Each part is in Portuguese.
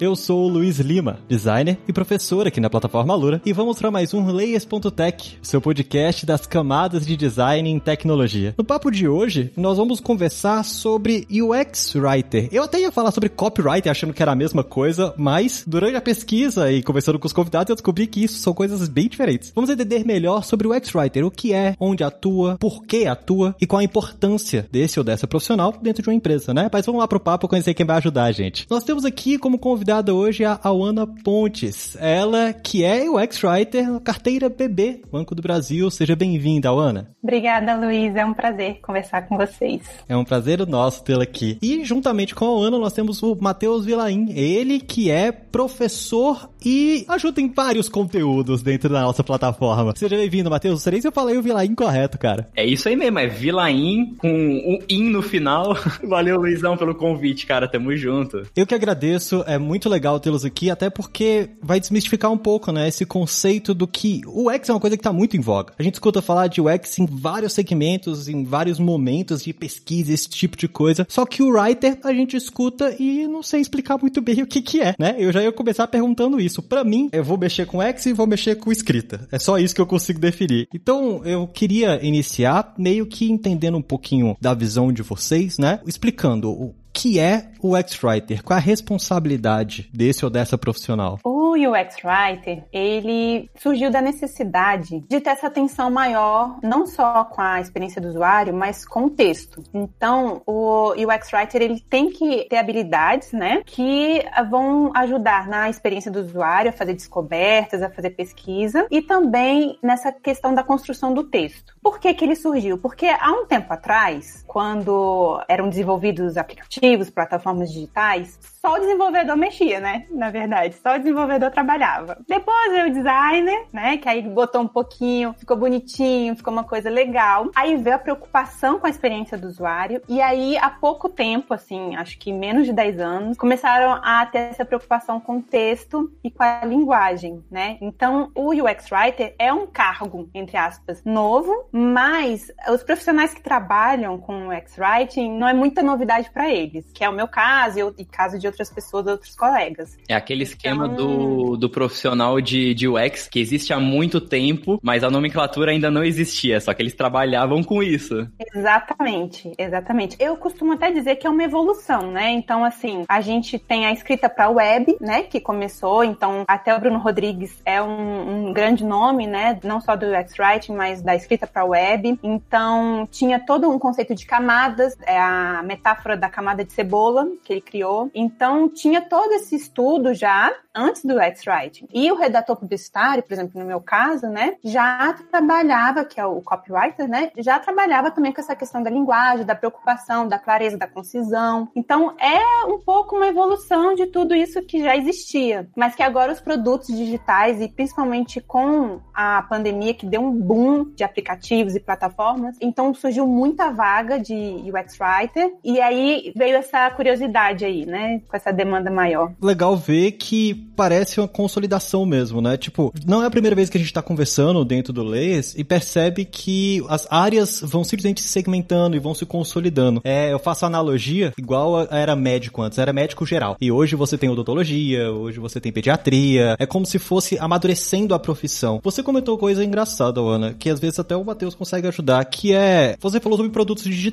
Eu sou o Luiz Lima, designer e professor aqui na plataforma Lura, e vamos para mais um Layers.tech, seu podcast das camadas de design em tecnologia. No papo de hoje, nós vamos conversar sobre UX Writer. Eu até ia falar sobre copywriter achando que era a mesma coisa, mas durante a pesquisa e conversando com os convidados, eu descobri que isso são coisas bem diferentes. Vamos entender melhor sobre o UX Writer, o que é, onde atua, por que atua e qual a importância desse ou dessa profissional dentro de uma empresa, né? Mas vamos lá pro papo conhecer quem vai ajudar a gente. Nós temos aqui como convidado convidada hoje é a Awana Pontes. Ela que é o ex-writer carteira BB, Banco do Brasil. Seja bem-vinda, Awana. Obrigada, Luiz. É um prazer conversar com vocês. É um prazer nosso tê-la aqui. E juntamente com a Awana, nós temos o Matheus Vilaim. Ele que é professor e ajuda em vários conteúdos dentro da nossa plataforma. Seja bem-vindo, Matheus. Não sei se eu falei o Vilaim correto, cara. É isso aí mesmo, é Vilaim com um in no final. Valeu, Luizão, pelo convite, cara. Tamo junto. Eu que agradeço. É muito muito legal tê-los aqui, até porque vai desmistificar um pouco, né, esse conceito do que o UX é uma coisa que está muito em voga. A gente escuta falar de UX em vários segmentos, em vários momentos de pesquisa, esse tipo de coisa. Só que o writer a gente escuta e não sei explicar muito bem o que que é, né? Eu já ia começar perguntando isso. Para mim, eu vou mexer com UX e vou mexer com escrita. É só isso que eu consigo definir. Então, eu queria iniciar meio que entendendo um pouquinho da visão de vocês, né? Explicando o que é o UX Writer? Qual a responsabilidade desse ou dessa profissional? O UX Writer, ele surgiu da necessidade de ter essa atenção maior, não só com a experiência do usuário, mas com o texto. Então, o UX Writer, ele tem que ter habilidades, né, que vão ajudar na experiência do usuário, a fazer descobertas, a fazer pesquisa, e também nessa questão da construção do texto. Por que que ele surgiu? Porque há um tempo atrás, quando eram desenvolvidos aplicativos, plataformas digitais, só o desenvolvedor mexia, né? Na verdade, só o desenvolvedor trabalhava. Depois veio o designer, né? Que aí botou um pouquinho, ficou bonitinho, ficou uma coisa legal. Aí veio a preocupação com a experiência do usuário. E aí, há pouco tempo, assim, acho que menos de 10 anos, começaram a ter essa preocupação com o texto e com a linguagem, né? Então, o UX Writer é um cargo, entre aspas, novo, mas os profissionais que trabalham com UX Writing não é muita novidade para eles, que é o meu caso e caso de outras pessoas, outros colegas. É aquele esquema então... do, do profissional de, de UX que existe há muito tempo, mas a nomenclatura ainda não existia, só que eles trabalhavam com isso. Exatamente, exatamente. Eu costumo até dizer que é uma evolução, né? Então, assim, a gente tem a escrita para web, né, que começou, então até o Bruno Rodrigues é um, um grande nome, né, não só do UX Writing, mas da escrita para web. Então, tinha todo um conceito de camadas, é a metáfora da camada de cebola que ele criou. Então, tinha todo esse estudo já antes do X-Writing. E o redator publicitário, por exemplo, no meu caso, né, já trabalhava, que é o copywriter, né, já trabalhava também com essa questão da linguagem, da preocupação, da clareza, da concisão. Então, é um pouco uma evolução de tudo isso que já existia, mas que agora os produtos digitais e principalmente com a pandemia que deu um boom de aplicativos e plataformas, então surgiu muita vaga de UX writer e aí veio essa curiosidade aí, né? com essa demanda maior. Legal ver que parece uma consolidação mesmo, né? Tipo, não é a primeira vez que a gente tá conversando dentro do Layers e percebe que as áreas vão simplesmente se segmentando e vão se consolidando. É, eu faço analogia igual era médico antes, era médico geral. E hoje você tem odontologia, hoje você tem pediatria. É como se fosse amadurecendo a profissão. Você comentou coisa engraçada, Ana, que às vezes até o Matheus consegue ajudar, que é, você falou sobre produtos digitais.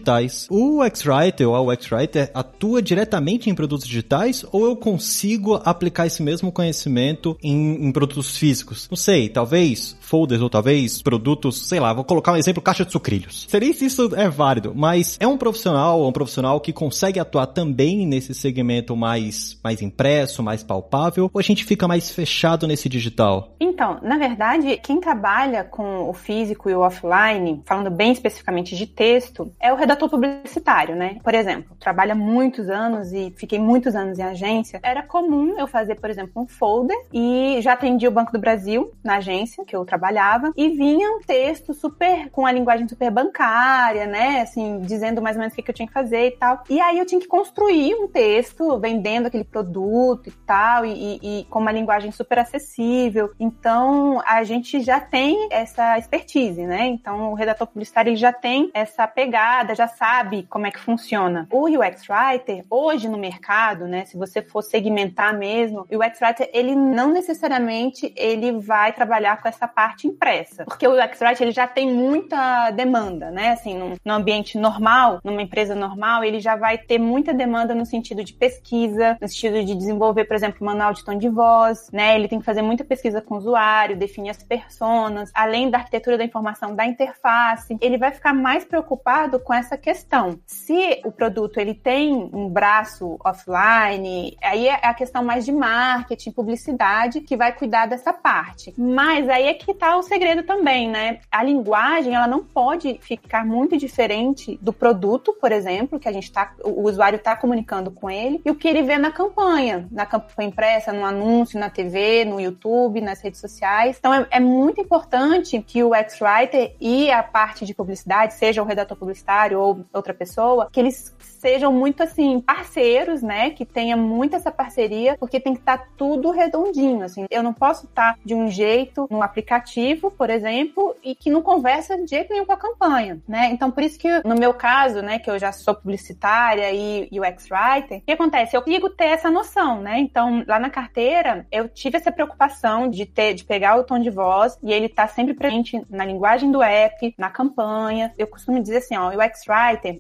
O X-Writer ou a X-Writer atua diretamente em produtos digitais digitais ou eu consigo aplicar esse mesmo conhecimento em, em produtos físicos? Não sei, talvez folders ou talvez produtos, sei lá, vou colocar um exemplo, caixa de sucrilhos. Seria se isso é válido, mas é um profissional, um profissional que consegue atuar também nesse segmento mais, mais impresso, mais palpável, ou a gente fica mais fechado nesse digital? Então, na verdade, quem trabalha com o físico e o offline, falando bem especificamente de texto, é o redator publicitário, né? Por exemplo, trabalha muitos anos e fiquei muitos anos em agência, era comum eu fazer, por exemplo, um folder e já atendi o Banco do Brasil na agência que eu trabalhava e vinha um texto super com a linguagem super bancária, né? Assim, dizendo mais ou menos o que eu tinha que fazer e tal. E aí eu tinha que construir um texto vendendo aquele produto e tal, e, e, e com uma linguagem super acessível. Então, a gente já tem essa expertise, né? Então, o redator publicitário ele já tem essa pegada, já sabe como é que funciona. O UX Writer, hoje no mercado, né? Se você for segmentar mesmo, o UX Writer, ele não necessariamente ele vai trabalhar com essa parte impressa. Porque o UX Writer, ele já tem muita demanda, né? Assim, num, num ambiente normal, numa empresa normal, ele já vai ter muita demanda no sentido de pesquisa, no sentido de desenvolver, por exemplo, manual de tom de voz, né? Ele tem que fazer muita pesquisa com o usuário, definir as personas, além da arquitetura da informação da interface. Ele vai ficar mais preocupado com essa questão. Se o produto ele tem um braço offline, aí é a questão mais de marketing, publicidade, que vai cuidar dessa parte. Mas aí é que tá o segredo também, né? A linguagem, ela não pode ficar muito diferente do produto, por exemplo, que a gente tá, o usuário está comunicando com ele, e o que ele vê na campanha, na campanha impressa, no anúncio, na TV, no YouTube, nas redes sociais. Então é, é muito importante que o X-Writer e a parte de publicidade, seja o redator publicitário ou outra pessoa, que eles sejam muito assim parceiros, né? Que tenha muito essa parceria, porque tem que estar tá tudo redondinho, assim. Eu não posso estar tá de um jeito no aplicativo, por exemplo, e que não conversa de jeito nenhum com a campanha, né? Então por isso que no meu caso, né, que eu já sou publicitária e UX writer, o que acontece? Eu consigo ter essa noção, né? Então lá na carteira eu tive essa preocupação de ter, de pegar o tom de voz e ele tá sempre presente na linguagem do app, na campanha. Eu costumo dizer assim, ó, o UX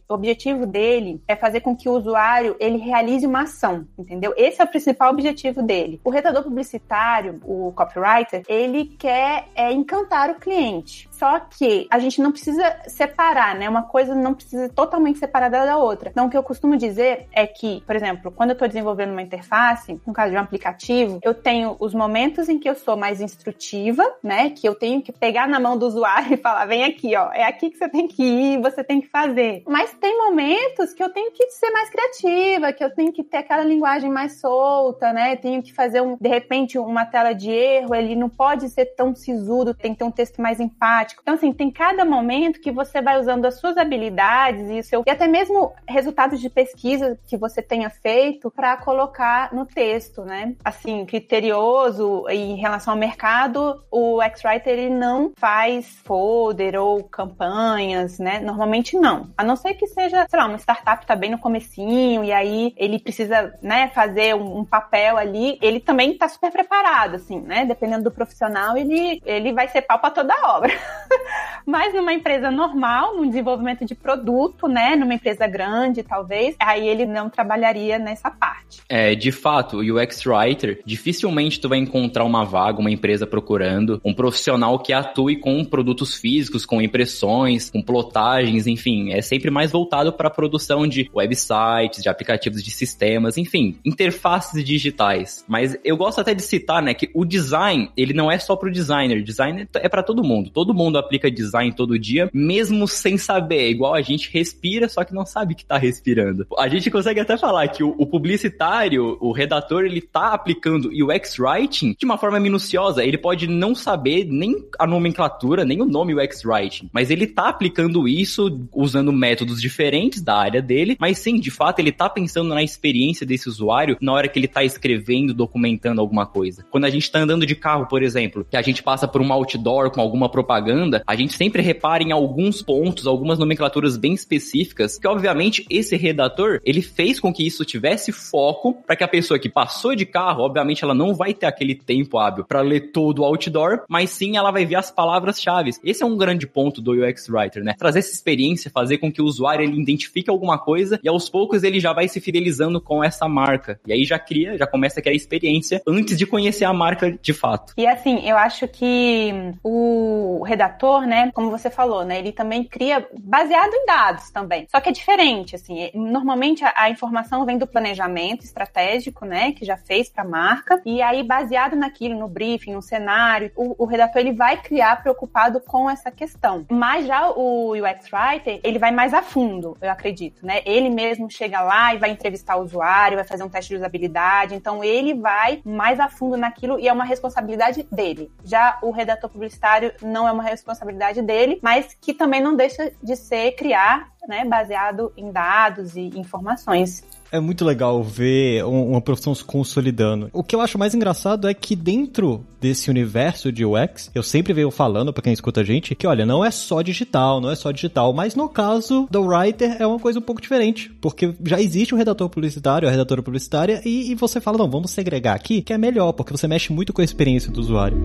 o objetivo dele é fazer com que o usuário ele realize uma ação, entendeu? Esse é o principal objetivo dele. O redator publicitário, o copywriter, ele quer é, encantar o cliente. Só que a gente não precisa separar, né? Uma coisa não precisa totalmente separada da outra. Então, o que eu costumo dizer é que, por exemplo, quando eu estou desenvolvendo uma interface, no caso de um aplicativo, eu tenho os momentos em que eu sou mais instrutiva, né? Que eu tenho que pegar na mão do usuário e falar: vem aqui, ó, é aqui que você tem que ir, você tem que fazer. Mas tem momentos que eu tenho que ser mais criativa, que eu tenho que ter aquela linguagem mais solta, né? Tenho que fazer, um, de repente, uma tela de erro, ele não pode ser tão sisudo, tem que ter um texto mais empático. Então, assim, tem cada momento que você vai usando as suas habilidades e, seu, e até mesmo resultados de pesquisa que você tenha feito para colocar no texto, né? Assim, criterioso em relação ao mercado, o X-Writer ele não faz folder ou campanhas, né? Normalmente não. A não ser que seja, sei lá, uma startup tá bem no comecinho e aí ele precisa, né, fazer um, um papel ali, ele também tá super preparado, assim, né? Dependendo do profissional, ele, ele vai ser pau pra toda a obra. Mas numa empresa normal, num desenvolvimento de produto, né, numa empresa grande, talvez, aí ele não trabalharia nessa parte. É, de fato, o UX Writer, dificilmente tu vai encontrar uma vaga, uma empresa procurando um profissional que atue com produtos físicos, com impressões, com plotagens, enfim, é sempre mais voltado para a produção de websites, de aplicativos de sistemas, enfim, interfaces digitais. Mas eu gosto até de citar, né, que o design, ele não é só pro designer, design é para todo mundo. Todo mundo aplica design todo dia, mesmo sem saber, é igual a gente respira, só que não sabe que tá respirando. A gente consegue até falar que o, o publicitário, o redator, ele tá aplicando UX writing de uma forma minuciosa. Ele pode não saber nem a nomenclatura, nem o nome UX writing, mas ele tá aplicando isso usando métodos diferentes da área dele, mas sim, de fato, ele tá pensando na experiência desse usuário na hora que ele tá escrevendo, documentando alguma coisa. Quando a gente tá andando de carro, por exemplo, que a gente passa por um outdoor com alguma propaganda, a gente sempre repara em alguns pontos, algumas nomenclaturas bem específicas, que obviamente esse redator, ele fez com que isso tivesse foco para que a pessoa que passou de carro, obviamente ela não vai ter aquele tempo hábil para ler todo o outdoor, mas sim ela vai ver as palavras-chave. Esse é um grande ponto do UX Writer, né? Trazer essa experiência, fazer com que o usuário ele identifique alguma coisa e aos poucos ele já vai se fidelizando com essa marca. E aí já cria, já começa a criar experiência antes de conhecer a marca de fato. E assim, eu acho que o redator redator, né, como você falou, né, ele também cria baseado em dados também. Só que é diferente, assim, normalmente a, a informação vem do planejamento estratégico, né, que já fez para a marca, e aí baseado naquilo, no briefing, no cenário, o, o redator ele vai criar preocupado com essa questão. Mas já o UX Writer, ele vai mais a fundo, eu acredito, né? Ele mesmo chega lá e vai entrevistar o usuário, vai fazer um teste de usabilidade, então ele vai mais a fundo naquilo e é uma responsabilidade dele. Já o redator publicitário não é uma responsabilidade dele, mas que também não deixa de ser criar, né, baseado em dados e informações é muito legal ver uma profissão se consolidando. O que eu acho mais engraçado é que dentro desse universo de UX, eu sempre venho falando para quem escuta a gente que, olha, não é só digital, não é só digital, mas no caso do writer é uma coisa um pouco diferente, porque já existe o redator publicitário, a redatora publicitária, e, e você fala, não, vamos segregar aqui, que é melhor, porque você mexe muito com a experiência do usuário.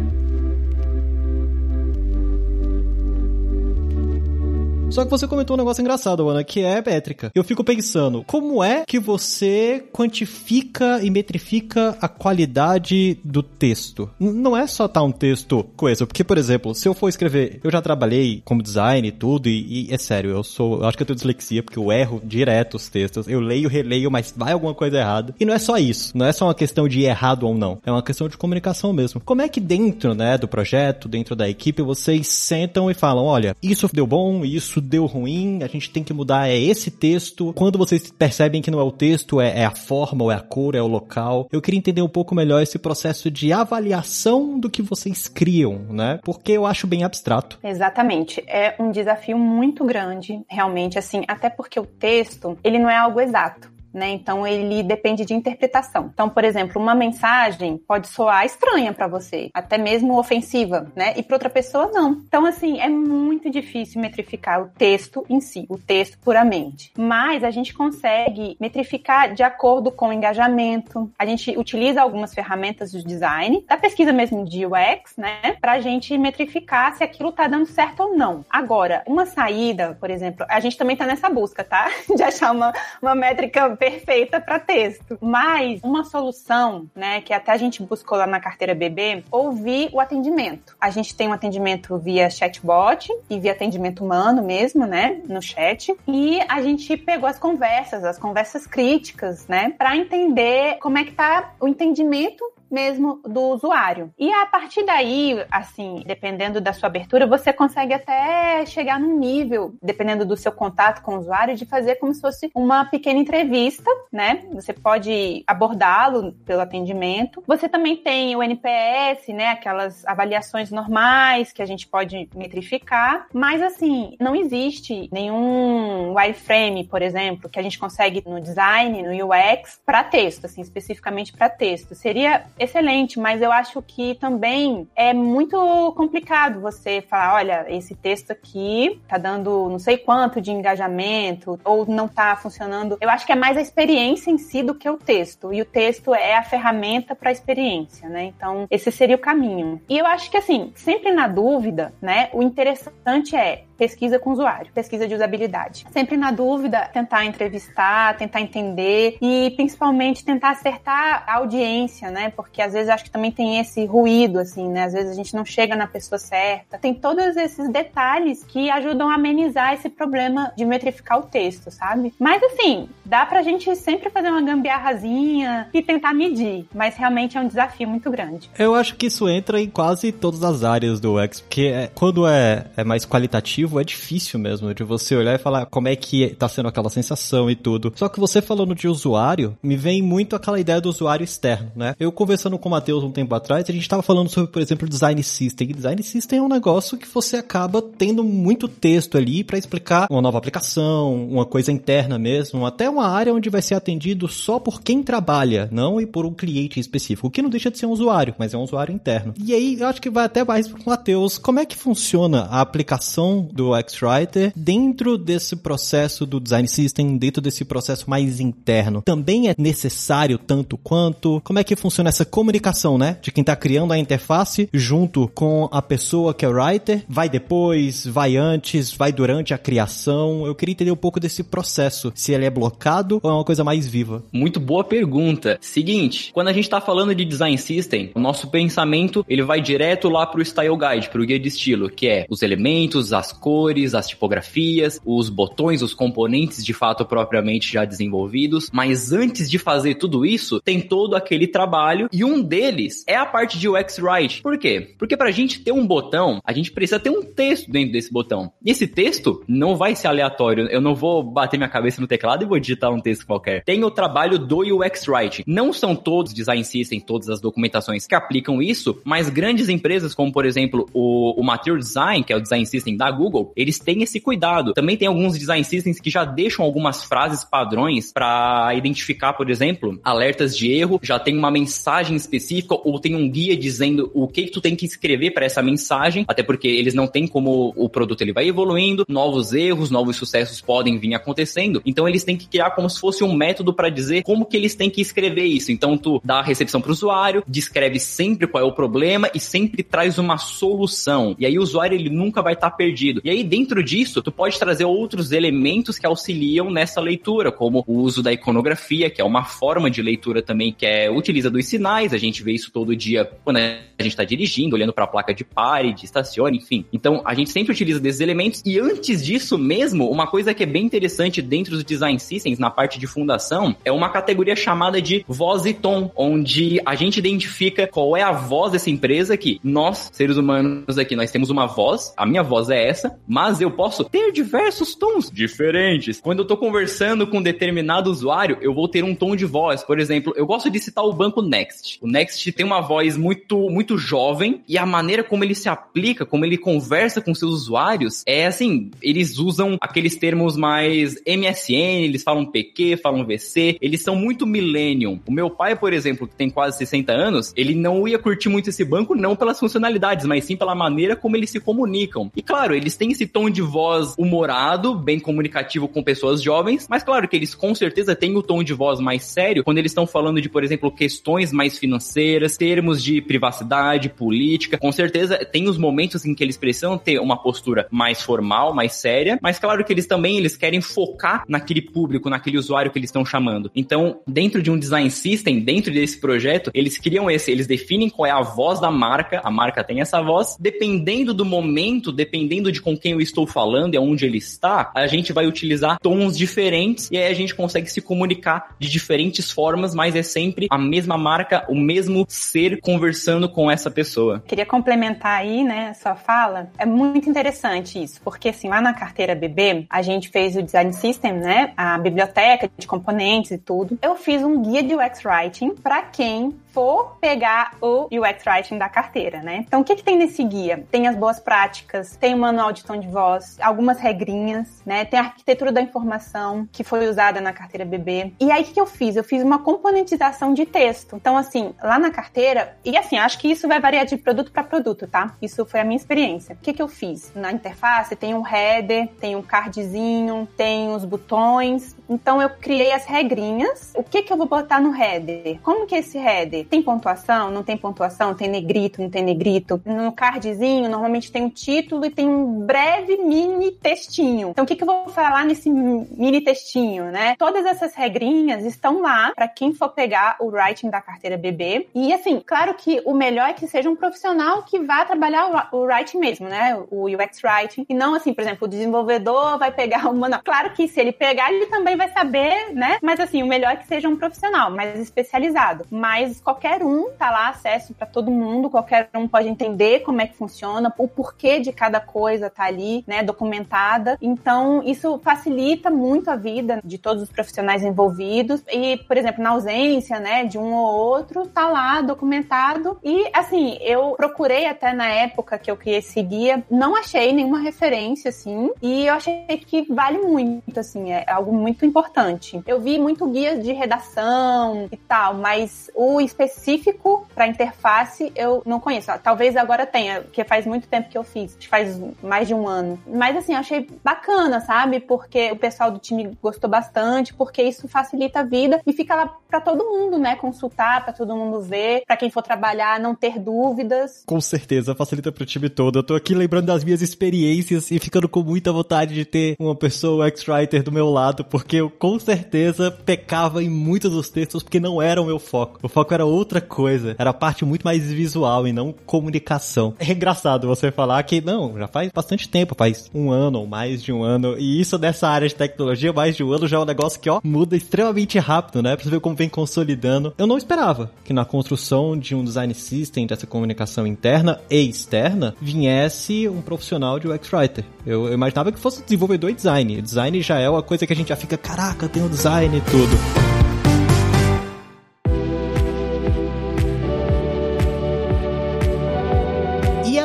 Só que você comentou um negócio engraçado, Ana, que é métrica. Eu fico pensando, como é que você quantifica e metrifica a qualidade do texto? Não é só tá um texto coeso, porque, por exemplo, se eu for escrever, eu já trabalhei como design e tudo, e, e é sério, eu sou, eu acho que eu tenho dislexia, porque eu erro direto os textos, eu leio, releio, mas vai alguma coisa errada. E não é só isso, não é só uma questão de errado ou não, é uma questão de comunicação mesmo. Como é que dentro, né, do projeto, dentro da equipe, vocês sentam e falam, olha, isso deu bom, isso deu ruim, a gente tem que mudar é esse texto. Quando vocês percebem que não é o texto, é, é a forma, ou é a cor, é o local. Eu queria entender um pouco melhor esse processo de avaliação do que vocês criam, né? Porque eu acho bem abstrato. Exatamente. É um desafio muito grande, realmente, assim, até porque o texto, ele não é algo exato né? Então ele depende de interpretação. Então, por exemplo, uma mensagem pode soar estranha para você, até mesmo ofensiva, né? E para outra pessoa não. Então, assim, é muito difícil metrificar o texto em si, o texto puramente. Mas a gente consegue metrificar de acordo com o engajamento. A gente utiliza algumas ferramentas de design, da pesquisa mesmo de UX, né? Para a gente metrificar se aquilo tá dando certo ou não. Agora, uma saída, por exemplo, a gente também tá nessa busca, tá? De achar uma, uma métrica perfeita para texto. Mas uma solução, né, que até a gente buscou lá na carteira BB, ouvir o atendimento. A gente tem um atendimento via chatbot e via atendimento humano mesmo, né, no chat. E a gente pegou as conversas, as conversas críticas, né, para entender como é que tá o entendimento mesmo do usuário. E a partir daí, assim, dependendo da sua abertura, você consegue até chegar num nível, dependendo do seu contato com o usuário, de fazer como se fosse uma pequena entrevista, né? Você pode abordá-lo pelo atendimento. Você também tem o NPS, né? Aquelas avaliações normais que a gente pode metrificar. Mas, assim, não existe nenhum wireframe, por exemplo, que a gente consegue no design, no UX, para texto, assim, especificamente para texto. Seria excelente, mas eu acho que também é muito complicado você falar, olha, esse texto aqui tá dando não sei quanto de engajamento ou não tá funcionando. Eu acho que é mais a experiência em si do que o texto. E o texto é a ferramenta para a experiência, né? Então, esse seria o caminho. E eu acho que assim, sempre na dúvida, né, o interessante é pesquisa com o usuário, pesquisa de usabilidade. Sempre na dúvida, tentar entrevistar, tentar entender e principalmente tentar acertar a audiência, né? Porque às vezes acho que também tem esse ruído, assim, né? Às vezes a gente não chega na pessoa certa. Tem todos esses detalhes que ajudam a amenizar esse problema de metrificar o texto, sabe? Mas assim, dá pra gente sempre fazer uma gambiarrazinha e tentar medir, mas realmente é um desafio muito grande. Eu acho que isso entra em quase todas as áreas do UX, porque é, quando é, é mais qualitativo, é difícil mesmo de você olhar e falar como é que tá sendo aquela sensação e tudo. Só que você falando de usuário, me vem muito aquela ideia do usuário externo, né? Eu conversando com o Matheus um tempo atrás, a gente tava falando sobre, por exemplo, design system. E design system é um negócio que você acaba tendo muito texto ali para explicar uma nova aplicação, uma coisa interna mesmo, até uma área onde vai ser atendido só por quem trabalha, não e por um cliente específico, o que não deixa de ser um usuário, mas é um usuário interno. E aí, eu acho que vai até mais pro Matheus, como é que funciona a aplicação do X-Writer dentro desse processo do design system, dentro desse processo mais interno, também é necessário tanto quanto? Como é que funciona essa comunicação, né? De quem tá criando a interface junto com a pessoa que é writer? Vai depois, vai antes, vai durante a criação? Eu queria entender um pouco desse processo, se ele é blocado ou é uma coisa mais viva? Muito boa pergunta. Seguinte, quando a gente está falando de design system, o nosso pensamento ele vai direto lá para o style guide, para o guia de estilo, que é os elementos, as cores, as tipografias, os botões, os componentes de fato propriamente já desenvolvidos. Mas antes de fazer tudo isso, tem todo aquele trabalho e um deles é a parte de UX Write. Por quê? Porque para a gente ter um botão, a gente precisa ter um texto dentro desse botão. E esse texto não vai ser aleatório. Eu não vou bater minha cabeça no teclado e vou digitar um texto qualquer. Tem o trabalho do UX Writing. Não são todos design system, todas as documentações que aplicam isso, mas grandes empresas como, por exemplo, o, o Material Design, que é o design system da Google, eles têm esse cuidado. Também tem alguns design systems que já deixam algumas frases padrões para identificar, por exemplo, alertas de erro, já tem uma mensagem específica ou tem um guia dizendo o que, que tu tem que escrever para essa mensagem, até porque eles não têm como o produto ele vai evoluindo, novos erros, novos sucessos podem vir acontecendo. Então eles têm que criar como se fosse um método para dizer como que eles têm que escrever isso. Então tu dá a recepção para o usuário, descreve sempre qual é o problema e sempre traz uma solução. E aí o usuário ele nunca vai estar tá perdido. E aí dentro disso, tu pode trazer outros elementos que auxiliam nessa leitura, como o uso da iconografia, que é uma forma de leitura também que é utiliza dos sinais. A gente vê isso todo dia quando a gente está dirigindo, olhando para a placa de pare, de estacione, enfim. Então a gente sempre utiliza desses elementos e antes disso mesmo, uma coisa que é bem interessante dentro dos design systems na parte de fundação é uma categoria chamada de voz e tom, onde a gente identifica qual é a voz dessa empresa que nós, seres humanos aqui, nós temos uma voz, a minha voz é essa, mas eu posso ter diversos tons diferentes. Quando eu tô conversando com um determinado usuário, eu vou ter um tom de voz. Por exemplo, eu gosto de citar o banco Next. O Next tem uma voz muito muito jovem e a maneira como ele se aplica, como ele conversa com seus usuários é assim, eles usam aqueles termos mais MSN, eles falam PQ, falam VC, eles são muito millennium. O meu pai, por exemplo, que tem quase 60 anos, ele não ia curtir muito esse banco não pelas funcionalidades, mas sim pela maneira como eles se comunicam. E claro, eles têm esse tom de voz humorado, bem comunicativo com pessoas jovens, mas claro que eles com certeza têm o tom de voz mais sério quando eles estão falando de, por exemplo, questões mais financeiras, termos de privacidade, política. Com certeza tem os momentos em que eles precisam ter uma postura mais formal, mais séria, mas claro que eles também eles querem focar naquele público, naquele usuário que eles estão chamando. Então, dentro de um design system, dentro desse projeto, eles criam esse, eles definem qual é a voz da marca, a marca tem essa voz, dependendo do momento, dependendo de com quem eu estou falando e aonde ele está, a gente vai utilizar tons diferentes e aí a gente consegue se comunicar de diferentes formas, mas é sempre a mesma marca, o mesmo ser conversando com essa pessoa. Queria complementar aí, né, sua fala. É muito interessante isso, porque assim, lá na carteira BB, a gente fez o design system, né, a biblioteca de componentes e tudo. Eu fiz um guia de UX writing para quem for pegar o UX Writing da carteira, né? Então, o que, que tem nesse guia? Tem as boas práticas, tem o manual de tom de voz, algumas regrinhas, né? Tem a arquitetura da informação que foi usada na carteira BB. E aí, o que, que eu fiz? Eu fiz uma componentização de texto. Então, assim, lá na carteira, e assim, acho que isso vai variar de produto para produto, tá? Isso foi a minha experiência. O que, que eu fiz? Na interface tem um header, tem um cardzinho, tem os botões. Então, eu criei as regrinhas. O que, que eu vou botar no header? Como que é esse header? Tem pontuação? Não tem pontuação? Tem negrito? Não tem negrito? No cardzinho, normalmente tem um título e tem um breve mini textinho. Então, o que, que eu vou falar nesse mini textinho, né? Todas essas regrinhas estão lá para quem for pegar o writing da carteira BB. E, assim, claro que o melhor é que seja um profissional que vá trabalhar o, writing mesmo, né? O UX writing. E não, assim, por exemplo, o desenvolvedor vai pegar uma. Não. Claro que se ele pegar, ele também vai saber, né? Mas, assim, o melhor é que seja um profissional mais especializado. Mas qualquer um tá lá, acesso para todo mundo, qualquer um pode entender como é que funciona, o porquê de cada coisa tá ali, né, documentada. Então, isso facilita muito a vida de todos os profissionais envolvidos e, por exemplo, na ausência, né, de um ou outro, tá lá documentado. E, assim, eu procurei até na época que eu criei esse guia, não achei nenhuma referência, assim, e eu achei que vale muito, assim, é algo muito importante. Eu vi muito guia de redação e tal, mas o específico para interface eu não conheço. Talvez agora tenha, porque faz muito tempo que eu fiz, faz mais de um ano. Mas assim, achei bacana, sabe? Porque o pessoal do time gostou bastante, porque isso facilita a vida e fica lá para todo mundo, né? Consultar, para todo mundo ver, para quem for trabalhar não ter dúvidas. Com certeza, facilita pro time todo. Eu tô aqui lembrando das minhas experiências e ficando com muita vontade de ter uma pessoa ex-writer do meu lado, porque eu com certeza pecava em muitos dos textos porque não era o meu foco. O foco era outra coisa, era a parte muito mais visual e não comunicação. É engraçado você falar que não, já faz bastante tempo, faz um ano ou mais de um ano, e isso nessa área de tecnologia, mais de um ano já é um negócio que, ó, muda extremamente rápido, né? Pra você ver como vem consolidando. Eu não esperava que na construção de um design system, dessa comunicação interna e externa, viesse um profissional de UX Writer. Eu, eu imaginava que fosse desenvolvedor e design. Design já é uma coisa que a gente já fica, caraca, tem um design e tudo.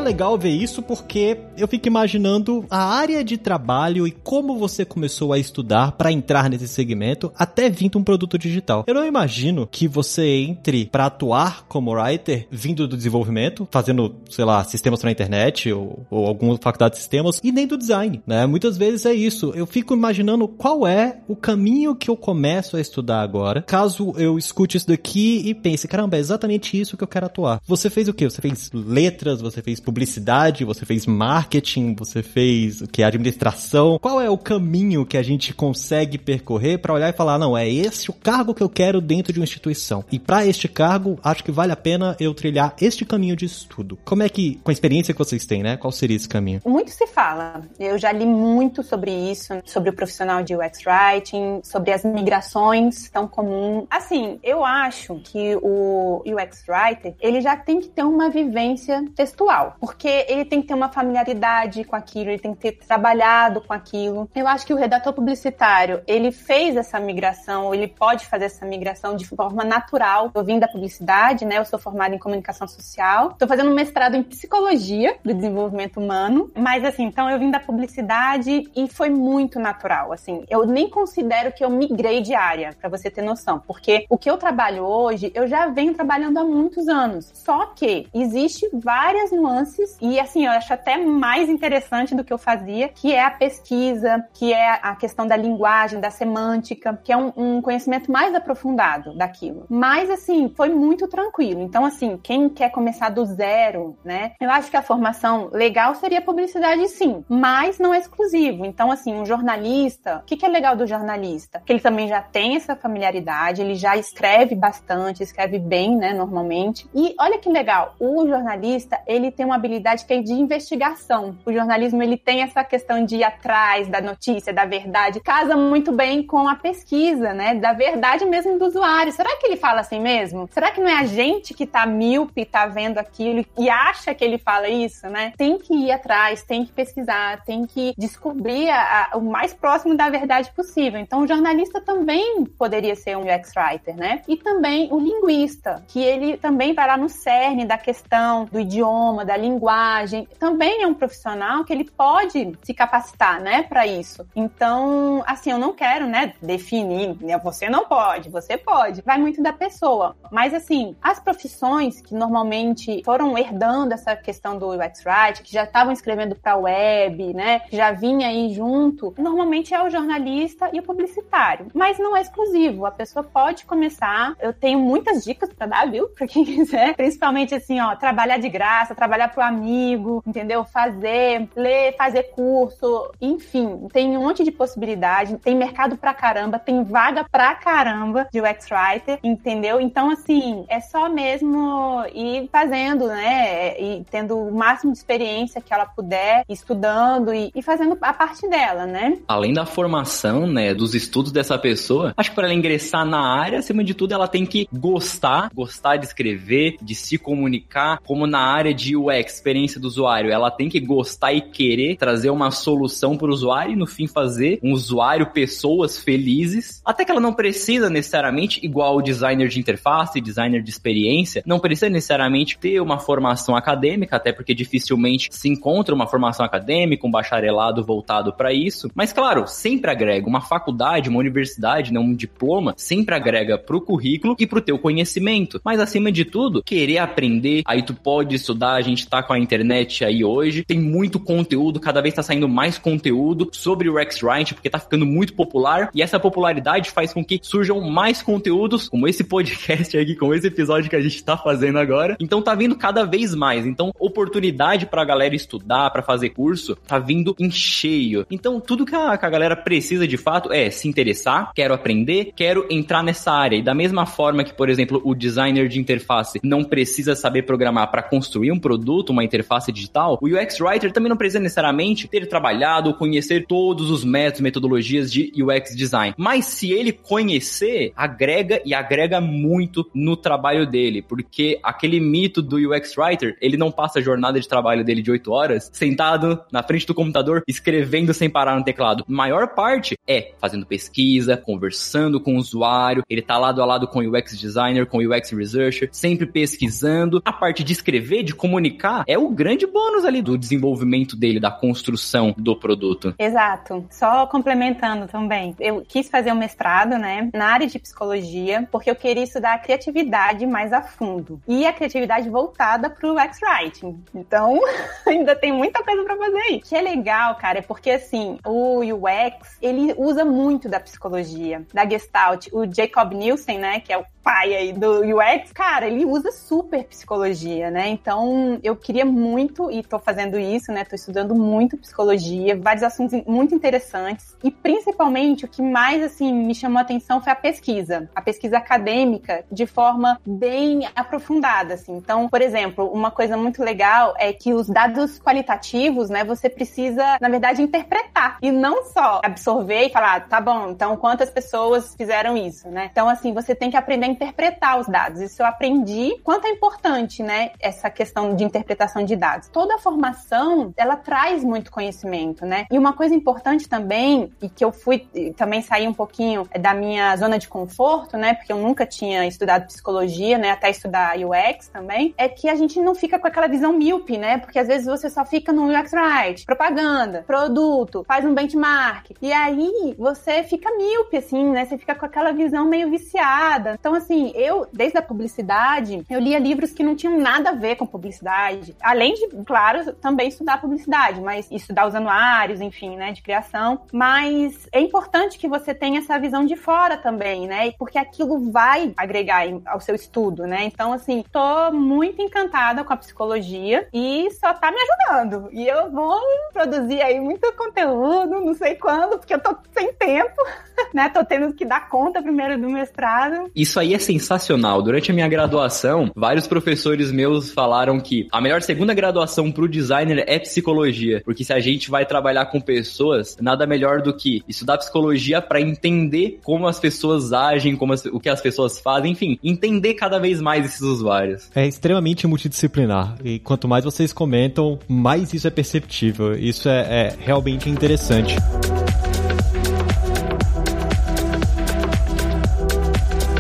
Legal ver isso porque eu fico imaginando a área de trabalho e como você começou a estudar para entrar nesse segmento até vindo um produto digital. Eu não imagino que você entre para atuar como writer vindo do desenvolvimento, fazendo, sei lá, sistemas para internet ou, ou alguma faculdade de sistemas e nem do design, né? Muitas vezes é isso. Eu fico imaginando qual é o caminho que eu começo a estudar agora, caso eu escute isso daqui e pense, caramba, é exatamente isso que eu quero atuar. Você fez o quê? Você fez letras, você fez publicidade, você fez marketing, você fez o que administração. Qual é o caminho que a gente consegue percorrer para olhar e falar, não, é esse o cargo que eu quero dentro de uma instituição. E para este cargo, acho que vale a pena eu trilhar este caminho de estudo. Como é que, com a experiência que vocês têm, né? Qual seria esse caminho? Muito se fala. Eu já li muito sobre isso, sobre o profissional de UX Writing, sobre as migrações tão comum. Assim, eu acho que o UX Writer, ele já tem que ter uma vivência textual porque ele tem que ter uma familiaridade com aquilo, ele tem que ter trabalhado com aquilo. Eu acho que o redator publicitário, ele fez essa migração, ele pode fazer essa migração de forma natural. Eu vim da publicidade, né? Eu sou formada em comunicação social. Estou fazendo um mestrado em psicologia do desenvolvimento humano, mas assim, então eu vim da publicidade e foi muito natural, assim. Eu nem considero que eu migrei de área, para você ter noção, porque o que eu trabalho hoje, eu já venho trabalhando há muitos anos. Só que existe várias nuances e assim, eu acho até mais interessante do que eu fazia, que é a pesquisa, que é a questão da linguagem, da semântica, que é um, um conhecimento mais aprofundado daquilo. Mas assim, foi muito tranquilo. Então, assim, quem quer começar do zero, né? Eu acho que a formação legal seria publicidade, sim, mas não é exclusivo. Então, assim, um jornalista, o que, que é legal do jornalista? Que ele também já tem essa familiaridade, ele já escreve bastante, escreve bem, né, normalmente. E olha que legal, o jornalista, ele tem uma habilidade que é de investigação. O jornalismo ele tem essa questão de ir atrás da notícia, da verdade, casa muito bem com a pesquisa, né? Da verdade mesmo do usuário. Será que ele fala assim mesmo? Será que não é a gente que tá míope, tá vendo aquilo e acha que ele fala isso, né? Tem que ir atrás, tem que pesquisar, tem que descobrir a, a, o mais próximo da verdade possível. Então, o jornalista também poderia ser um UX writer, né? E também o linguista, que ele também vai lá no cerne da questão do idioma, da língua linguagem, também é um profissional que ele pode se capacitar, né, para isso. Então, assim, eu não quero, né, definir, né, você não pode, você pode. Vai muito da pessoa. Mas, assim, as profissões que normalmente foram herdando essa questão do UX Writing, que já estavam escrevendo para web, né, que já vinha aí junto, normalmente é o jornalista e o publicitário. Mas não é exclusivo. A pessoa pode começar. Eu tenho muitas dicas para dar, viu, para quem quiser. Principalmente, assim, ó, trabalhar de graça, trabalhar pro amigo, entendeu? Fazer, ler, fazer curso, enfim, tem um monte de possibilidade, tem mercado pra caramba, tem vaga pra caramba de UX Writer, entendeu? Então, assim, é só mesmo ir fazendo, né? E tendo o máximo de experiência que ela puder, estudando e, e fazendo a parte dela, né? Além da formação, né, dos estudos dessa pessoa, acho que para ela ingressar na área, acima de tudo, ela tem que gostar, gostar de escrever, de se comunicar, como na área de UX experiência do usuário, ela tem que gostar e querer trazer uma solução para o usuário e no fim fazer um usuário, pessoas felizes. Até que ela não precisa necessariamente, igual o designer de interface, designer de experiência, não precisa necessariamente ter uma formação acadêmica, até porque dificilmente se encontra uma formação acadêmica, um bacharelado voltado para isso. Mas claro, sempre agrega uma faculdade, uma universidade, né, um diploma, sempre agrega pro currículo e pro teu conhecimento. Mas acima de tudo, querer aprender, aí tu pode estudar, a gente tá com a internet aí hoje, tem muito conteúdo, cada vez tá saindo mais conteúdo sobre o X-Write, porque tá ficando muito popular, e essa popularidade faz com que surjam mais conteúdos, como esse podcast aqui, como esse episódio que a gente tá fazendo agora. Então tá vindo cada vez mais. Então, oportunidade pra galera estudar, para fazer curso, tá vindo em cheio. Então, tudo que a, que a galera precisa de fato é se interessar, quero aprender, quero entrar nessa área. E da mesma forma que, por exemplo, o designer de interface não precisa saber programar para construir um produto, uma interface digital, o UX Writer também não precisa necessariamente ter trabalhado ou conhecer todos os métodos, metodologias de UX design. Mas se ele conhecer, agrega e agrega muito no trabalho dele, porque aquele mito do UX Writer, ele não passa a jornada de trabalho dele de 8 horas sentado na frente do computador escrevendo sem parar no teclado. maior parte é fazendo pesquisa, conversando com o usuário, ele tá lado a lado com o UX designer, com o UX researcher, sempre pesquisando. A parte de escrever, de comunicar, é o grande bônus ali do desenvolvimento dele, da construção do produto. Exato. Só complementando também, eu quis fazer um mestrado, né, na área de psicologia, porque eu queria estudar a criatividade mais a fundo. E a criatividade voltada pro X-Writing. Então, ainda tem muita coisa para fazer aí. Que é legal, cara, é porque assim, o UX, ele usa muito da psicologia, da Gestalt. O Jacob Nielsen, né, que é o pai aí do UX, cara, ele usa super psicologia, né? Então, eu queria muito, e tô fazendo isso, né? Tô estudando muito psicologia, vários assuntos muito interessantes. E principalmente, o que mais, assim, me chamou a atenção foi a pesquisa. A pesquisa acadêmica, de forma bem aprofundada, assim. Então, por exemplo, uma coisa muito legal é que os dados qualitativos, né? Você precisa, na verdade, interpretar. E não só absorver e falar, ah, tá bom, então quantas pessoas fizeram isso, né? Então, assim, você tem que aprender a interpretar os dados. Isso eu aprendi quanto é importante, né, essa questão de interpretação de dados. Toda a formação, ela traz muito conhecimento, né? E uma coisa importante também, e que eu fui também sair um pouquinho da minha zona de conforto, né, porque eu nunca tinha estudado psicologia, né, até estudar UX também, é que a gente não fica com aquela visão míope, né? Porque às vezes você só fica no UX Right, propaganda, produto, faz um benchmark, e aí você fica míope, assim, né? Você fica com aquela visão meio viciada. Então, assim, eu, desde a publicidade, eu lia livros que não tinham nada a ver com publicidade. Além de, claro, também estudar publicidade, mas estudar os anuários, enfim, né, de criação. Mas é importante que você tenha essa visão de fora também, né? Porque aquilo vai agregar ao seu estudo, né? Então, assim, tô muito encantada com a psicologia e só tá me ajudando. E eu vou produzir aí muito conteúdo, não sei quando, porque eu tô sem tempo, né? Tô tendo que dar conta primeiro do mestrado. Isso aí é sensacional. Durante a minha graduação, vários professores meus falaram que a melhor segunda graduação pro designer é psicologia, porque se a gente vai trabalhar com pessoas, nada melhor do que estudar psicologia para entender como as pessoas agem, como as, o que as pessoas fazem, enfim, entender cada vez mais esses usuários. É extremamente multidisciplinar e quanto mais vocês comentam, mais isso é perceptível. Isso é, é realmente interessante.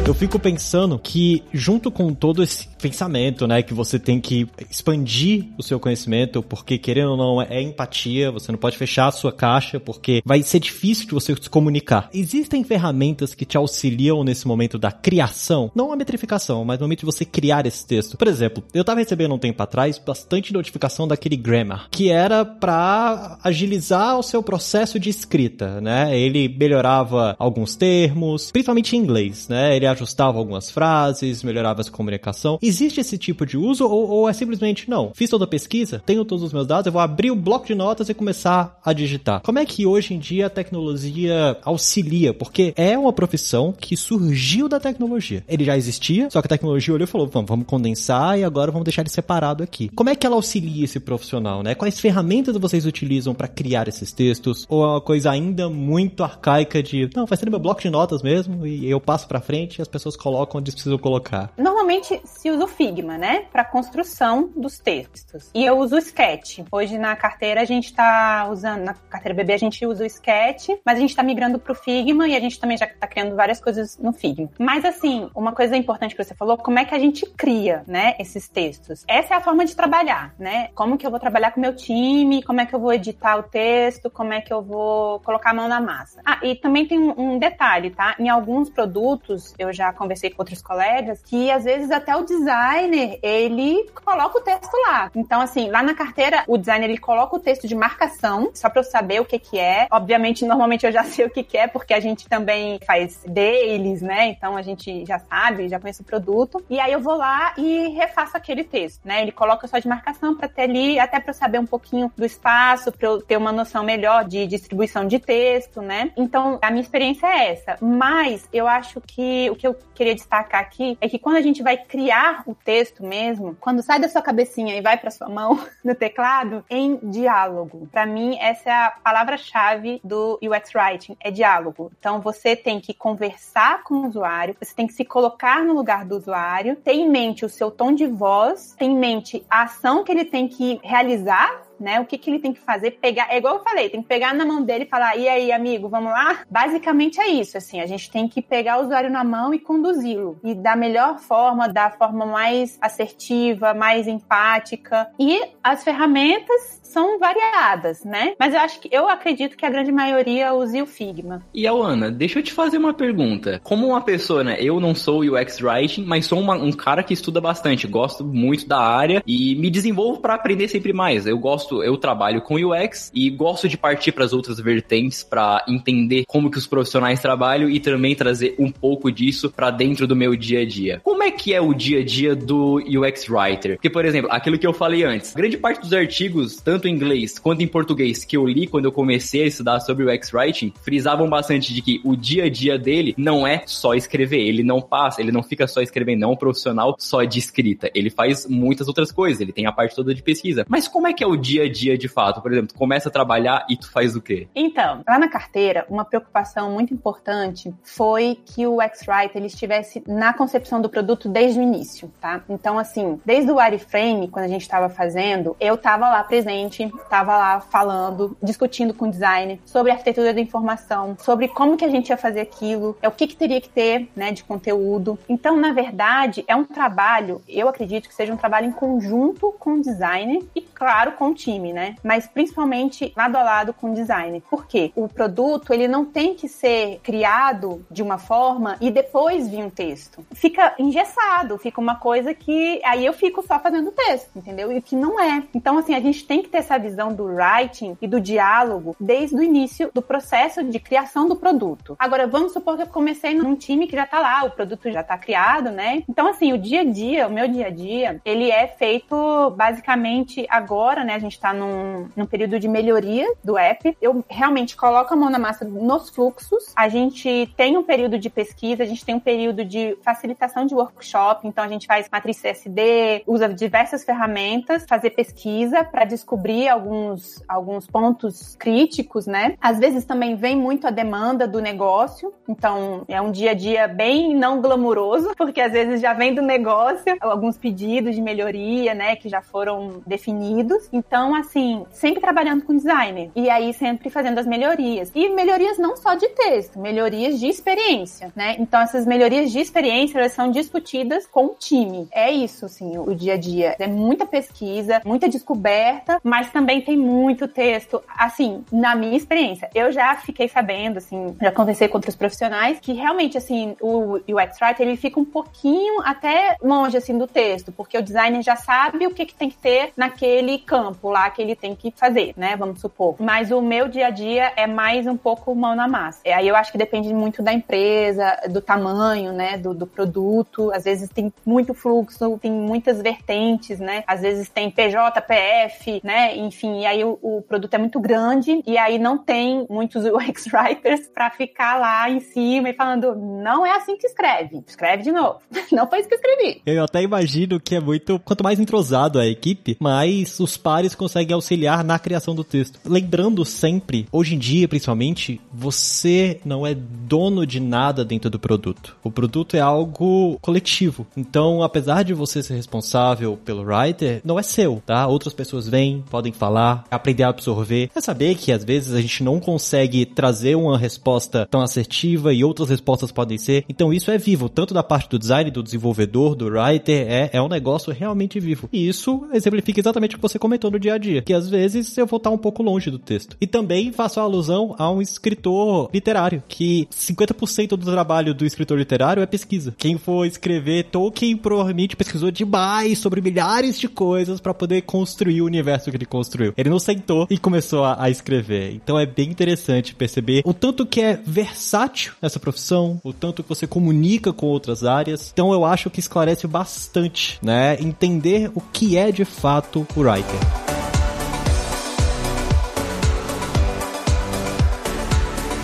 Eu fico pensando que, junto com todo esse pensamento, né, que você tem que expandir o seu conhecimento, porque querendo ou não, é empatia, você não pode fechar a sua caixa, porque vai ser difícil de você se comunicar. Existem ferramentas que te auxiliam nesse momento da criação, não a metrificação, mas no momento de você criar esse texto. Por exemplo, eu tava recebendo um tempo atrás bastante notificação daquele Grammar, que era para agilizar o seu processo de escrita, né? Ele melhorava alguns termos, principalmente em inglês, né? Ele ajustava algumas frases, melhorava a comunicação. Existe esse tipo de uso ou, ou, é simplesmente não? Fiz toda a pesquisa, tenho todos os meus dados, eu vou abrir o bloco de notas e começar a digitar. Como é que hoje em dia a tecnologia auxilia? Porque é uma profissão que surgiu da tecnologia. Ele já existia, só que a tecnologia olhou e falou: vamos, vamos condensar e agora vamos deixar ele separado aqui. Como é que ela auxilia esse profissional, né? Quais ferramentas vocês utilizam para criar esses textos? Ou é uma coisa ainda muito arcaica de não, vai ser meu bloco de notas mesmo e eu passo para frente as pessoas colocam onde precisam colocar? Normalmente se usa o Figma, né? Para construção dos textos. E eu uso o Sketch. Hoje na carteira a gente tá usando, na carteira bebê a gente usa o Sketch, mas a gente tá migrando pro Figma e a gente também já tá criando várias coisas no Figma. Mas assim, uma coisa importante que você falou, como é que a gente cria, né, esses textos? Essa é a forma de trabalhar, né? Como que eu vou trabalhar com o meu time, como é que eu vou editar o texto, como é que eu vou colocar a mão na massa. Ah, e também tem um, detalhe, tá? Em alguns produtos, eu já conversei com outros colegas, que às vezes até o designer, ele coloca o texto lá. Então, assim, lá na carteira, o designer, ele coloca o texto de marcação, só pra eu saber o que que é. Obviamente, normalmente eu já sei o que que é, porque a gente também faz dailies, né? Então a gente já sabe, já conhece o produto. E aí eu vou lá e refaço aquele texto, né? Ele coloca só de marcação para ter ali, até para eu saber um pouquinho do espaço, para eu ter uma noção melhor de distribuição de texto, né? Então, a minha experiência é essa. Mas eu acho que o que eu queria destacar aqui é que quando a gente vai criar o texto mesmo, quando sai da sua cabecinha e vai para sua mão no teclado, em diálogo. Para mim, essa é a palavra-chave do UX Writing, é diálogo. Então, você tem que conversar com o usuário, você tem que se colocar no lugar do usuário, ter em mente o seu tom de voz, ter em mente a ação que ele tem que realizar né? O que, que ele tem que fazer? Pegar, é igual eu falei, tem que pegar na mão dele e falar, e aí, amigo, vamos lá? Basicamente é isso, assim, a gente tem que pegar o usuário na mão e conduzi-lo. E da melhor forma, da forma mais assertiva, mais empática. E as ferramentas são variadas, né? Mas eu acho que eu acredito que a grande maioria use o Figma. E Ana, deixa eu te fazer uma pergunta. Como uma pessoa, né? Eu não sou UX Writing, mas sou uma, um cara que estuda bastante, gosto muito da área e me desenvolvo para aprender sempre mais. Eu gosto, eu trabalho com UX e gosto de partir para as outras vertentes para entender como que os profissionais trabalham e também trazer um pouco disso para dentro do meu dia a dia. Como é que é o dia a dia do UX Writer? Porque, por exemplo, aquilo que eu falei antes, grande parte dos artigos, tanto em inglês quanto em português que eu li quando eu comecei a estudar sobre o X-Writing, frisavam bastante de que o dia a dia dele não é só escrever, ele não passa, ele não fica só escrevendo, não é um profissional só de escrita, ele faz muitas outras coisas, ele tem a parte toda de pesquisa. Mas como é que é o dia a dia de fato? Por exemplo, tu começa a trabalhar e tu faz o quê? Então, lá na carteira, uma preocupação muito importante foi que o X-Writer ele estivesse na concepção do produto desde o início, tá? Então, assim, desde o wireframe, quando a gente estava fazendo, eu estava lá presente estava lá falando, discutindo com o designer sobre a arquitetura da informação, sobre como que a gente ia fazer aquilo, é o que, que teria que ter, né, de conteúdo. Então, na verdade, é um trabalho, eu acredito que seja um trabalho em conjunto com o designer e, claro, com o time, né? Mas principalmente lado a lado com o designer. Por quê? O produto, ele não tem que ser criado de uma forma e depois vir um texto. Fica engessado, fica uma coisa que aí eu fico só fazendo texto, entendeu? E que não é. Então, assim, a gente tem que ter essa visão do writing e do diálogo desde o início do processo de criação do produto. Agora, vamos supor que eu comecei num time que já tá lá, o produto já tá criado, né? Então, assim, o dia a dia, o meu dia a dia, ele é feito basicamente agora, né? A gente tá num, num período de melhoria do app. Eu realmente coloco a mão na massa nos fluxos. A gente tem um período de pesquisa, a gente tem um período de facilitação de workshop, então a gente faz matriz CSD, usa diversas ferramentas, fazer pesquisa para descobrir alguns, alguns pontos críticos, né? Às vezes também vem muito a demanda do negócio, então é um dia a dia bem não glamuroso, porque às vezes já vem do negócio alguns pedidos de melhoria, né, que já foram definidos. Então, assim, sempre trabalhando com designer e aí sempre fazendo as melhorias. E melhorias não só de texto, melhorias de experiência, né? Então, essas melhorias de experiência elas são discutidas com o time. É isso, assim, o dia a dia. É muita pesquisa, muita descoberta, mas mas também tem muito texto. Assim, na minha experiência, eu já fiquei sabendo, assim, já conversei com outros profissionais, que realmente, assim, o UX Writer, ele fica um pouquinho até longe, assim, do texto, porque o designer já sabe o que, que tem que ter naquele campo lá que ele tem que fazer, né? Vamos supor. Mas o meu dia a dia é mais um pouco mão na massa. E aí eu acho que depende muito da empresa, do tamanho, né? Do, do produto. Às vezes tem muito fluxo, tem muitas vertentes, né? Às vezes tem PJ, PF, né? enfim, e aí o, o, produto é muito grande e aí não tem muitos UX writers para ficar lá em cima e falando, não é assim que escreve, escreve de novo. Não foi isso que eu escrevi. Eu até imagino que é muito, quanto mais entrosado a equipe, mais os pares mais conseguem auxiliar na criação do texto. Lembrando sempre, hoje em dia principalmente, você não é dono de nada dentro do produto. O produto é algo coletivo. Então, apesar de você ser responsável pelo writer, não é seu, tá? Outras pessoas vêm, podem falar, aprender a absorver. É saber que às vezes a gente não consegue trazer uma resposta tão assertiva e outras respostas podem ser. Então, isso é vivo, tanto da parte do design, do desenvolvedor, do writer, é, é um negócio realmente vivo. E isso exemplifica exatamente o que você comentou no dia a dia, que às vezes eu vou estar um pouco longe do texto. E também faço alusão a um escritor literário, que 50% do trabalho do escritor literário é pesquisa. Quem for escrever Tolkien provavelmente pesquisou demais sobre milhares de coisas para poder construir o universo que ele construiu. Ele não sentou e começou a, a escrever. Então é bem interessante perceber o tanto que é versátil essa profissão, o tanto que você comunica com outras áreas. Então eu acho que esclarece bastante, né? Entender o que é de fato o writer.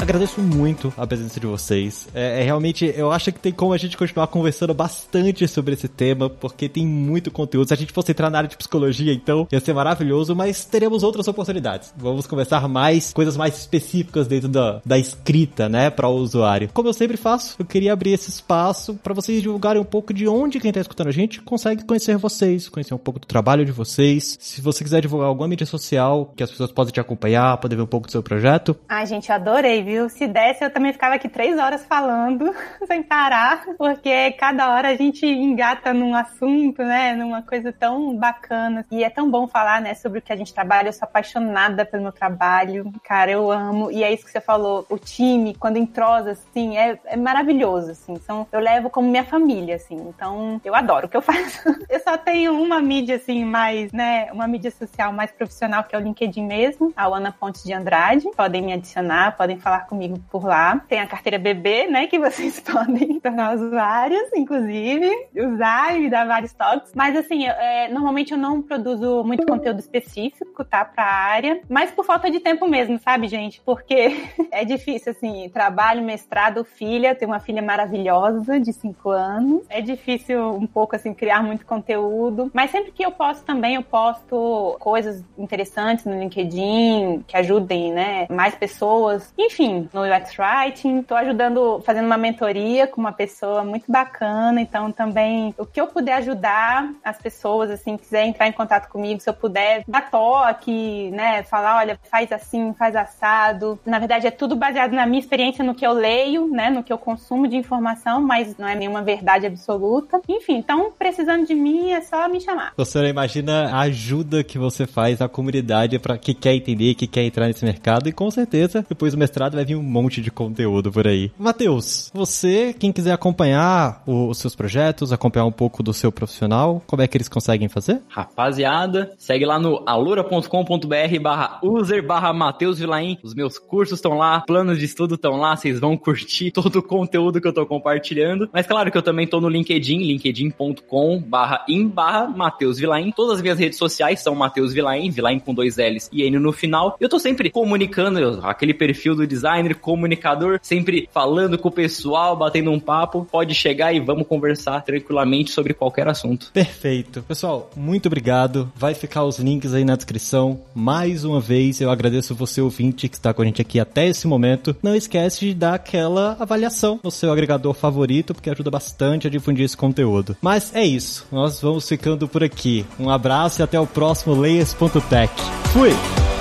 Agradeço muito a presença de vocês. É, é, realmente, eu acho que tem como a gente continuar conversando bastante sobre esse tema, porque tem muito conteúdo. Se a gente fosse entrar na área de psicologia, então, ia ser maravilhoso, mas teremos outras oportunidades. Vamos conversar mais, coisas mais específicas dentro da, da escrita, né, para o usuário. Como eu sempre faço, eu queria abrir esse espaço para vocês divulgarem um pouco de onde quem tá escutando a gente consegue conhecer vocês, conhecer um pouco do trabalho de vocês. Se você quiser divulgar alguma mídia social que as pessoas possam te acompanhar, poder ver um pouco do seu projeto. Ai, gente, adorei, viu? Viu? Se desse, eu também ficava aqui três horas falando, sem parar, porque cada hora a gente engata num assunto, né? Numa coisa tão bacana. E é tão bom falar, né, sobre o que a gente trabalha. Eu sou apaixonada pelo meu trabalho, cara, eu amo. E é isso que você falou, o time, quando entrosa, assim, é, é maravilhoso, assim. Então, eu levo como minha família, assim. Então, eu adoro o que eu faço. eu só tenho uma mídia, assim, mais, né, uma mídia social mais profissional, que é o LinkedIn mesmo, a Ana Pontes de Andrade. Podem me adicionar, podem falar comigo por lá. Tem a carteira bebê, né, que vocês podem tornar usuários, inclusive, usar e dar vários toques. Mas assim, é, normalmente eu não produzo muito conteúdo específico, tá, pra área, mas por falta de tempo mesmo, sabe, gente? Porque é difícil, assim, trabalho, mestrado, filha, tenho uma filha maravilhosa de 5 anos. É difícil um pouco, assim, criar muito conteúdo, mas sempre que eu posto também, eu posto coisas interessantes no LinkedIn, que ajudem, né, mais pessoas. Enfim, no UX Writing. Tô ajudando, fazendo uma mentoria com uma pessoa muito bacana. Então, também, o que eu puder ajudar as pessoas, assim, quiser entrar em contato comigo, se eu puder dar toque, né, falar, olha, faz assim, faz assado. Na verdade, é tudo baseado na minha experiência, no que eu leio, né, no que eu consumo de informação, mas não é nenhuma verdade absoluta. Enfim, então, precisando de mim, é só me chamar. Você imagina a ajuda que você faz à comunidade para que quer entender, que quer entrar nesse mercado e com certeza depois do mestrado vai vir um monte de conteúdo por aí. Matheus, você, quem quiser acompanhar o, os seus projetos, acompanhar um pouco do seu profissional, como é que eles conseguem fazer? Rapaziada, segue lá no alura.com.br barra user barra Matheus Vilaim. Os meus cursos estão lá, planos de estudo estão lá, vocês vão curtir todo o conteúdo que eu tô compartilhando. Mas claro que eu também tô no LinkedIn, linkedin.com barra in barra Matheus Vilaim. Todas as minhas redes sociais são Matheus Vilaim, Vilaim com dois L's e N no final. Eu tô sempre comunicando aquele perfil do design designer, comunicador, sempre falando com o pessoal, batendo um papo. Pode chegar e vamos conversar tranquilamente sobre qualquer assunto. Perfeito. Pessoal, muito obrigado. Vai ficar os links aí na descrição. Mais uma vez, eu agradeço você ouvinte que está com a gente aqui até esse momento. Não esquece de dar aquela avaliação no seu agregador favorito, porque ajuda bastante a difundir esse conteúdo. Mas é isso. Nós vamos ficando por aqui. Um abraço e até o próximo Layers.tech. Fui!